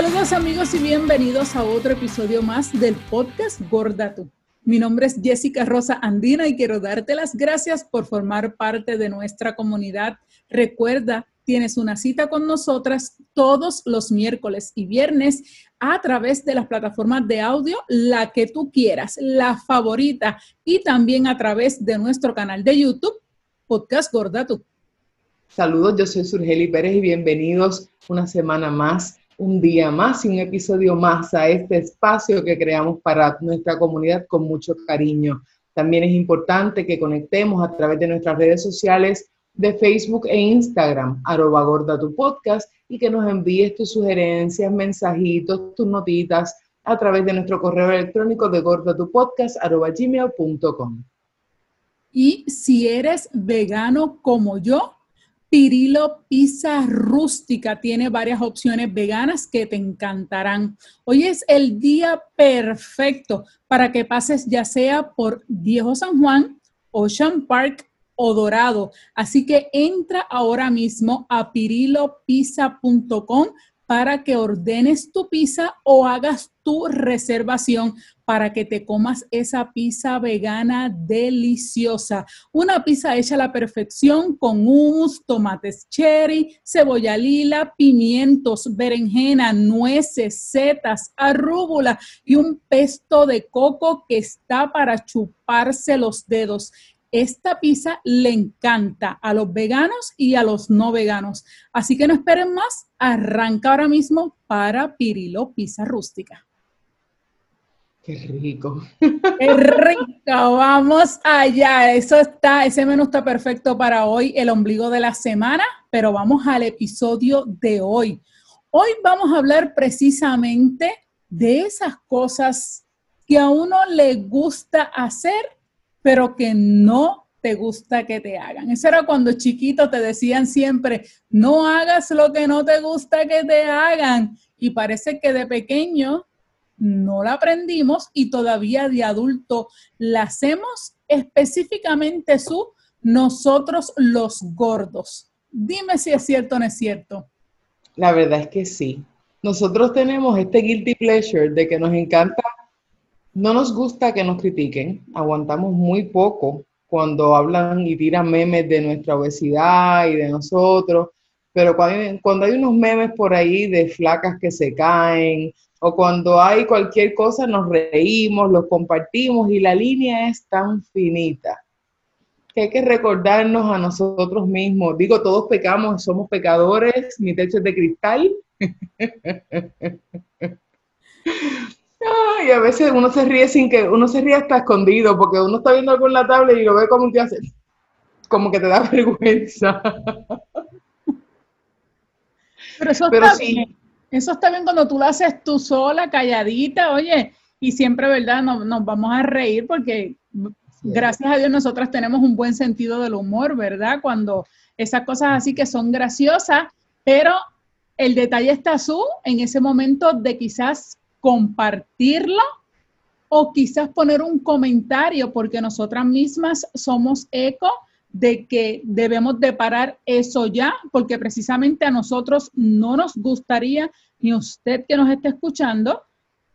Saludos amigos y bienvenidos a otro episodio más del podcast Gorda Tú. Mi nombre es Jessica Rosa Andina y quiero darte las gracias por formar parte de nuestra comunidad. Recuerda, tienes una cita con nosotras todos los miércoles y viernes a través de las plataformas de audio, la que tú quieras, la favorita, y también a través de nuestro canal de YouTube, Podcast Gorda Tú. Saludos, yo soy Surgeli Pérez y bienvenidos una semana más un día más y un episodio más a este espacio que creamos para nuestra comunidad con mucho cariño. También es importante que conectemos a través de nuestras redes sociales de Facebook e Instagram, arroba gorda tu podcast, y que nos envíes tus sugerencias, mensajitos, tus notitas a través de nuestro correo electrónico de gordatupodcast, arroba gmail.com. Y si eres vegano como yo, Pirilo Pizza Rústica tiene varias opciones veganas que te encantarán. Hoy es el día perfecto para que pases ya sea por Viejo San Juan, Ocean Park o Dorado. Así que entra ahora mismo a pirilopizza.com para que ordenes tu pizza o hagas tu reservación para que te comas esa pizza vegana deliciosa. Una pizza hecha a la perfección con hummus, tomates cherry, cebolla lila, pimientos, berenjena, nueces, setas, arrúbula y un pesto de coco que está para chuparse los dedos. Esta pizza le encanta a los veganos y a los no veganos. Así que no esperen más, arranca ahora mismo para Pirilo Pizza Rústica. Qué rico. Qué rico, vamos allá. Eso está, ese menú está perfecto para hoy, el ombligo de la semana, pero vamos al episodio de hoy. Hoy vamos a hablar precisamente de esas cosas que a uno le gusta hacer pero que no te gusta que te hagan. Eso era cuando chiquito te decían siempre, no hagas lo que no te gusta que te hagan. Y parece que de pequeño no la aprendimos y todavía de adulto la hacemos específicamente su nosotros los gordos. Dime si es cierto o no es cierto. La verdad es que sí. Nosotros tenemos este guilty pleasure de que nos encanta no nos gusta que nos critiquen, aguantamos muy poco cuando hablan y tiran memes de nuestra obesidad y de nosotros, pero cuando hay, unos memes por ahí de flacas que se caen o cuando hay cualquier cosa nos reímos, los compartimos y la línea es tan finita que hay que recordarnos a nosotros mismos. Digo, todos pecamos, somos pecadores, mi techo es de cristal. y a veces uno se ríe sin que, uno se ríe hasta escondido, porque uno está viendo algo en la tablet y lo ve como que hace, como que te da vergüenza. Pero eso está bien. Eso está bien cuando tú lo haces tú sola, calladita, oye, y siempre, ¿verdad? Nos, nos vamos a reír porque gracias a Dios nosotras tenemos un buen sentido del humor, ¿verdad? Cuando esas cosas así que son graciosas, pero el detalle está su en ese momento de quizás compartirlo o quizás poner un comentario porque nosotras mismas somos eco de que debemos de parar eso ya, porque precisamente a nosotros no nos gustaría, ni usted que nos esté escuchando,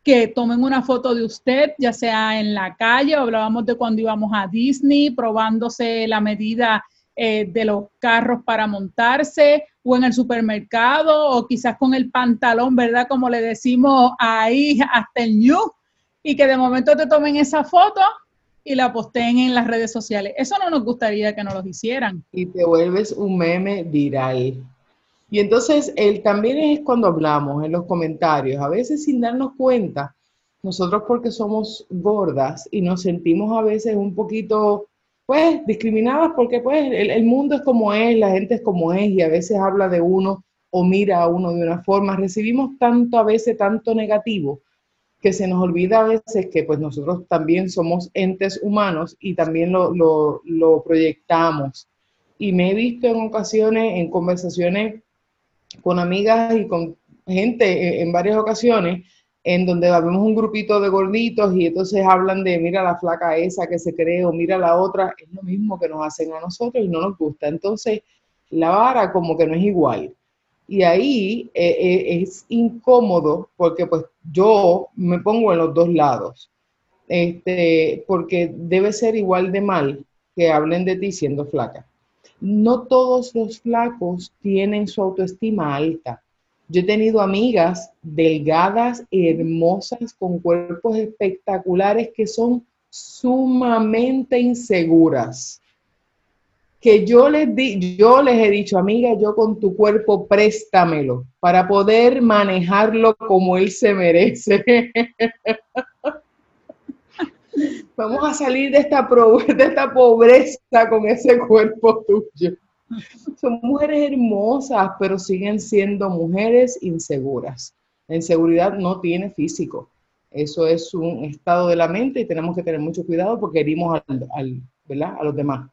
que tomen una foto de usted, ya sea en la calle, hablábamos de cuando íbamos a Disney, probándose la medida eh, de los carros para montarse o en el supermercado o quizás con el pantalón, ¿verdad? Como le decimos ahí hasta el new y que de momento te tomen esa foto y la posteen en las redes sociales. Eso no nos gustaría que nos lo hicieran. Y te vuelves un meme viral. Y entonces él también es cuando hablamos en los comentarios, a veces sin darnos cuenta, nosotros porque somos gordas y nos sentimos a veces un poquito pues discriminadas porque pues el, mundo es como es, la gente es como es y a veces habla de uno o mira a uno de una forma. Recibimos tanto a veces, tanto negativo, que se nos olvida a veces que pues nosotros también somos entes humanos y también lo, lo, lo proyectamos. Y me he visto en ocasiones, en conversaciones con amigas y con gente en varias ocasiones, en donde vemos un grupito de gorditos y entonces hablan de mira la flaca esa que se cree o mira la otra, es lo mismo que nos hacen a nosotros y no nos gusta. Entonces, la vara como que no es igual. Y ahí eh, eh, es incómodo porque pues yo me pongo en los dos lados, este, porque debe ser igual de mal que hablen de ti siendo flaca. No todos los flacos tienen su autoestima alta. Yo he tenido amigas delgadas, hermosas, con cuerpos espectaculares que son sumamente inseguras que yo les, di, yo les he dicho, amiga, yo con tu cuerpo préstamelo para poder manejarlo como él se merece. Vamos a salir de esta, de esta pobreza con ese cuerpo tuyo. Son mujeres hermosas, pero siguen siendo mujeres inseguras. La inseguridad no tiene físico. Eso es un estado de la mente y tenemos que tener mucho cuidado porque herimos al, a los demás.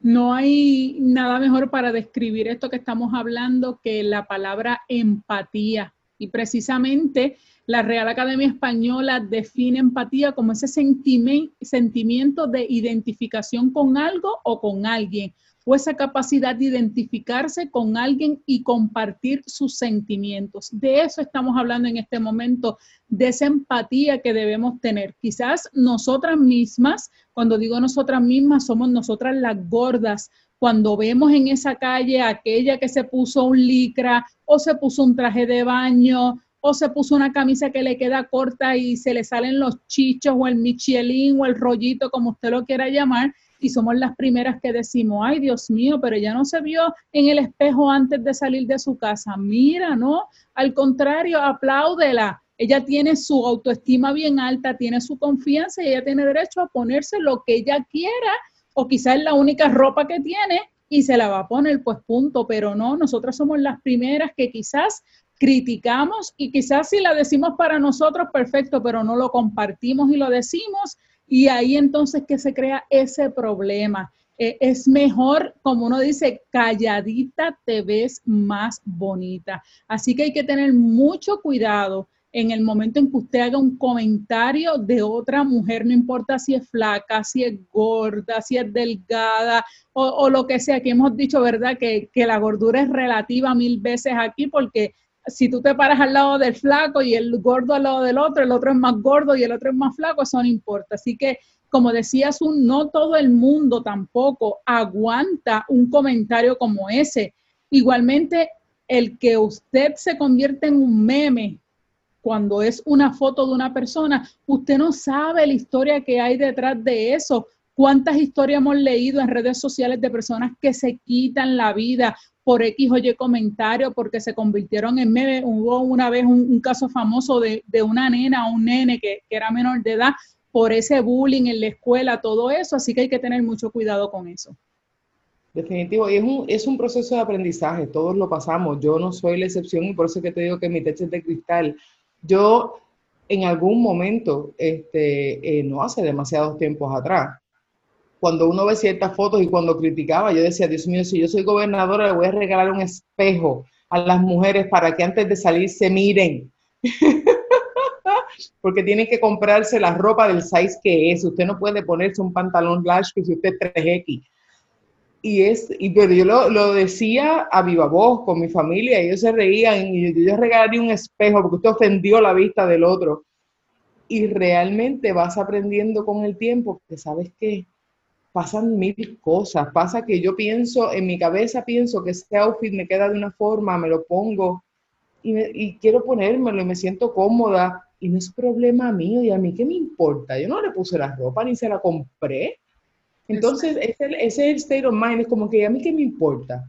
No hay nada mejor para describir esto que estamos hablando que la palabra empatía. Y precisamente la Real Academia Española define empatía como ese sentimiento de identificación con algo o con alguien o esa capacidad de identificarse con alguien y compartir sus sentimientos. De eso estamos hablando en este momento, de esa empatía que debemos tener. Quizás nosotras mismas, cuando digo nosotras mismas, somos nosotras las gordas. Cuando vemos en esa calle aquella que se puso un licra o se puso un traje de baño o se puso una camisa que le queda corta y se le salen los chichos o el michelin o el rollito, como usted lo quiera llamar, y somos las primeras que decimos, ay Dios mío, pero ella no se vio en el espejo antes de salir de su casa. Mira, ¿no? Al contrario, apláudela. Ella tiene su autoestima bien alta, tiene su confianza y ella tiene derecho a ponerse lo que ella quiera o quizás es la única ropa que tiene y se la va a poner, pues punto, pero no, nosotras somos las primeras que quizás criticamos y quizás si la decimos para nosotros, perfecto, pero no lo compartimos y lo decimos y ahí entonces que se crea ese problema. Eh, es mejor, como uno dice, calladita te ves más bonita. Así que hay que tener mucho cuidado en el momento en que usted haga un comentario de otra mujer, no importa si es flaca, si es gorda, si es delgada o, lo que sea, que hemos dicho, ¿verdad? Que, que, la gordura es relativa mil veces aquí porque si tú te paras al lado del flaco y el gordo al lado del otro, el otro es más gordo y el otro es más flaco, eso no importa. Así que, como decías, no todo el mundo tampoco aguanta un comentario como ese. Igualmente, el que usted se convierte en un meme cuando es una foto de una persona, usted no sabe la historia que hay detrás de eso. ¿Cuántas historias hemos leído en redes sociales de personas que se quitan la vida por X o Y comentario porque se convirtieron en meme. Hubo una vez un, caso famoso de, una nena o un nene que, era menor de edad por ese bullying en la escuela, todo eso, así que hay que tener mucho cuidado con eso. Definitivo, y es un, es un proceso de aprendizaje, todos lo pasamos, yo no soy la excepción y por eso que te digo que mi techo es de cristal. Yo en algún momento, este, eh, no hace demasiados tiempos atrás, cuando uno ve ciertas fotos y cuando criticaba, yo decía, Dios mío, si yo soy gobernadora, le voy a regalar un espejo a las mujeres para que antes de salir se miren. Porque tienen que comprarse la ropa del size que es. Usted no puede ponerse un pantalón lash que si usted es 3X. Y es, y, pero yo lo, decía a viva voz con mi familia, y ellos se reían, y yo, yo regalaría un espejo porque usted ofendió la vista del otro. Y realmente vas aprendiendo con el tiempo que sabes que pasan mil cosas. Pasa que yo pienso, en mi cabeza pienso que ese outfit me queda de una forma, me lo pongo y, quiero ponérmelo y me siento cómoda y no es problema mío y a mí qué me importa. Yo no le puse la ropa ni se la compré. Entonces, ese, es el state of mind, es como que a mí qué me importa.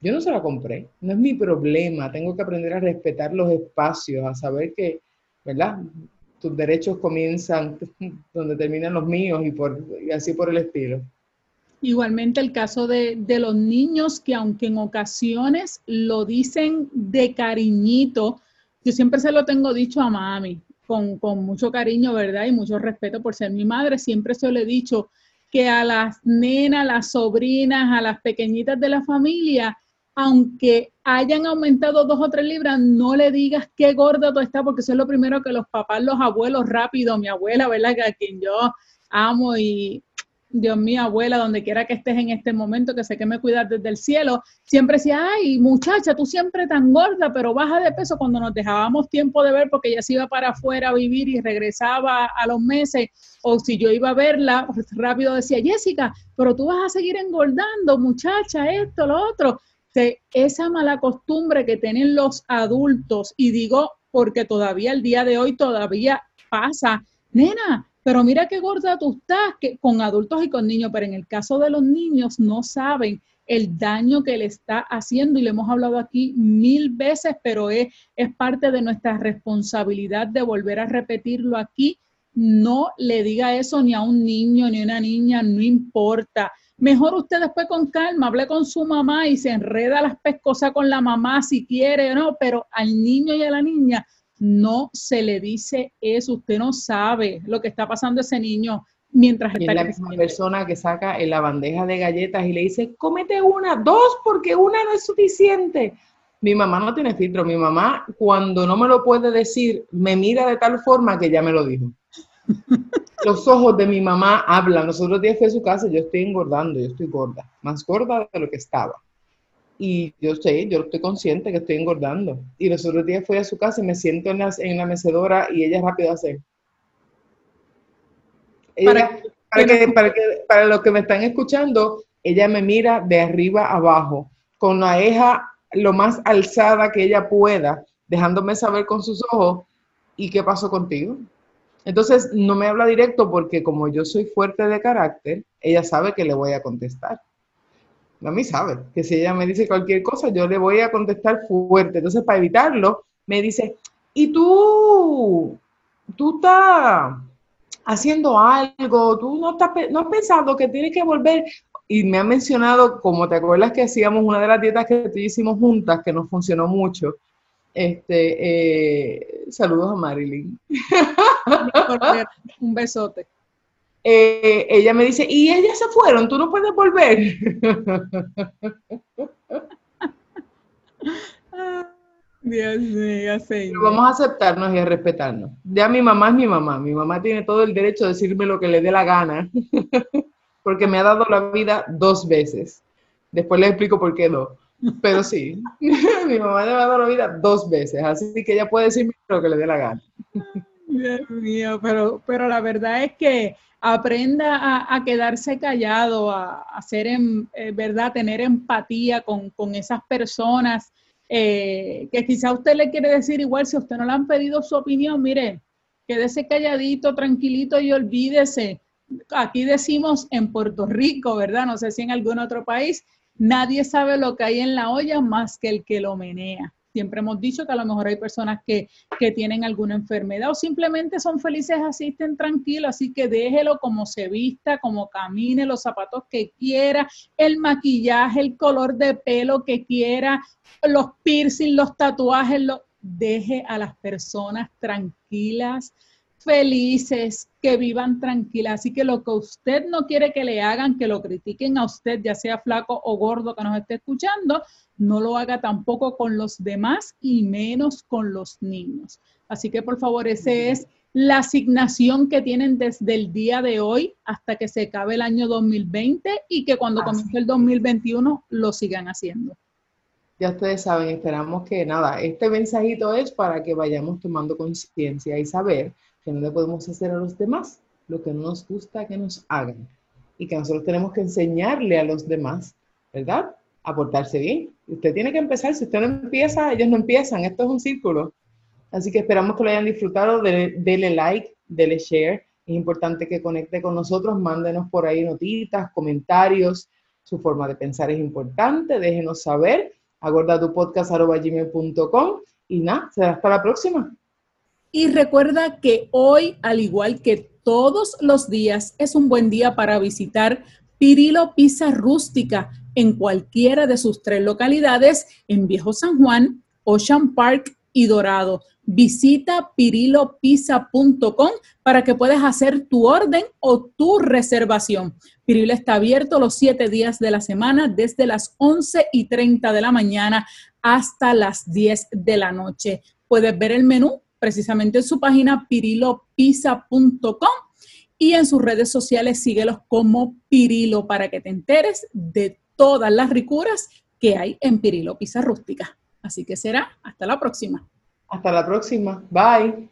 Yo no se la compré, no es mi problema. Tengo que aprender a respetar los espacios, a saber que, ¿verdad? tus derechos comienzan donde terminan los míos y, por, y así por el estilo. Igualmente el caso de, de, los niños que aunque en ocasiones lo dicen de cariñito, yo siempre se lo tengo dicho a mami, con, con mucho cariño, ¿verdad? Y mucho respeto por ser mi madre, siempre se lo he dicho que a las nenas, las sobrinas, a las pequeñitas de la familia, aunque hayan aumentado dos o tres libras, no le digas qué gorda tú estás, porque eso es lo primero que los papás, los abuelos rápido, mi abuela, ¿verdad? Que a quien yo amo y Dios mío, abuela, donde quiera que estés en este momento, que sé que me cuidas desde el cielo, siempre decía, ay, muchacha, tú siempre tan gorda, pero baja de peso cuando nos dejábamos tiempo de ver porque ella se iba para afuera a vivir y regresaba a los meses, o si yo iba a verla, pues, rápido decía, Jessica, pero tú vas a seguir engordando, muchacha, esto, lo otro. esa mala costumbre que tienen los adultos, y digo porque todavía el día de hoy todavía pasa, nena, pero mira qué gorda tú estás, que, con adultos y con niños, pero en el caso de los niños no saben el daño que le está haciendo y le hemos hablado aquí mil veces, pero es, es parte de nuestra responsabilidad de volver a repetirlo aquí. No le diga eso ni a un niño ni a una niña, no importa. Mejor usted después con calma, hable con su mamá y se enreda las pescosas con la mamá si quiere, ¿no? Pero al niño y a la niña no se le dice eso, usted no sabe lo que está pasando a ese niño mientras está. Es la misma persona que saca en la bandeja de galletas y le dice, cómete una, dos, porque una no es suficiente. Mi mamá no tiene filtro, mi mamá cuando no me lo puede decir, me mira de tal forma que ya me lo dijo. Los ojos de mi mamá hablan. Los otros días fui a su casa, yo estoy engordando, yo estoy gorda, más gorda de lo que estaba. Y yo sé, yo estoy consciente que estoy engordando. Y los otros días fui a su casa y me siento en la, en la mecedora y ella rápido hace. para, que, para, que, para los que me están escuchando, ella me mira de arriba abajo, con la eja lo más alzada que ella pueda, dejándome saber con sus ojos, ¿y qué pasó contigo? Entonces, no me habla directo porque como yo soy fuerte de carácter, ella sabe que le voy a contestar a mí sabe que si ella me dice cualquier cosa, yo le voy a contestar fuerte. Entonces, para evitarlo, me dice, ¿y tú, tú estás haciendo algo? ¿Tú no, estás, no has que tienes que volver? Y me ha mencionado, como te acuerdas que hacíamos una de las dietas que tú hicimos juntas, que nos funcionó mucho. Este, eh, saludos a Marilyn. Un besote. Eh, ella me dice, y ellas se fueron, tú no puedes volver. Dios mío, señor. vamos a aceptarnos y a respetarnos. Ya mi mamá es mi mamá. Mi mamá tiene todo el derecho de decirme lo que le dé la gana, porque me ha dado la vida dos veces. Después le explico por qué no. Pero sí, mi mamá me ha dado la vida dos veces, así que ella puede decirme lo que le dé la gana. Dios mío, pero, pero la verdad es que aprenda a, quedarse callado, a, hacer, en, eh, ¿verdad? Tener empatía con, esas personas eh, que quizá usted le quiere decir igual, si usted no le han pedido su opinión, mire, quédese calladito, tranquilito y olvídese. Aquí decimos en Puerto Rico, ¿verdad? No sé si en algún otro país, nadie sabe lo que hay en la olla más que el que lo menea. Siempre hemos dicho que a lo mejor hay personas que, tienen alguna enfermedad o simplemente son felices así, estén tranquilos, así que déjelo como se vista, como camine, los zapatos que quiera, el maquillaje, el color de pelo que quiera, los piercing, los tatuajes, deje a las personas tranquilas, felices, que vivan tranquilas. Así que lo que usted no quiere que le hagan, que lo critiquen a usted, ya sea flaco o gordo que nos esté escuchando, no lo haga tampoco con los demás y menos con los niños. Así que por favor, esa es la asignación que tienen desde el día de hoy hasta que se acabe el año 2020 y que cuando comience el 2021 lo sigan haciendo. Ya ustedes saben, esperamos que nada, este mensajito es para que vayamos tomando conciencia y saber que no le podemos hacer a los demás lo que no nos gusta que nos hagan y que nosotros tenemos que enseñarle a los demás, ¿verdad? A portarse bien. Usted tiene que empezar, si usted no empieza, ellos no empiezan, esto es un círculo. Así que esperamos que lo hayan disfrutado, dele, like, dele share. Es importante que conecte con nosotros, mándenos por ahí notitas, comentarios, su forma de pensar es importante, déjenos saber, agordatupodcast.com y nada, será hasta la próxima. Y recuerda que hoy, al igual que todos los días, es un buen día para visitar Pirilo Pizza Rústica en cualquiera de sus tres localidades en Viejo San Juan, Ocean Park y Dorado. Visita pirilopizza.com para que puedas hacer tu orden o tu reservación. Pirilo está abierto los siete días de la semana desde las 11 y 30 de la mañana hasta las 10 de la noche. Puedes ver el menú precisamente en su página pirilopizza.com y en sus redes sociales síguelos como Pirilo para que te enteres de todas las ricuras que hay en Pirilo Pizza Rústica. Así que será hasta la próxima. Hasta la próxima. Bye.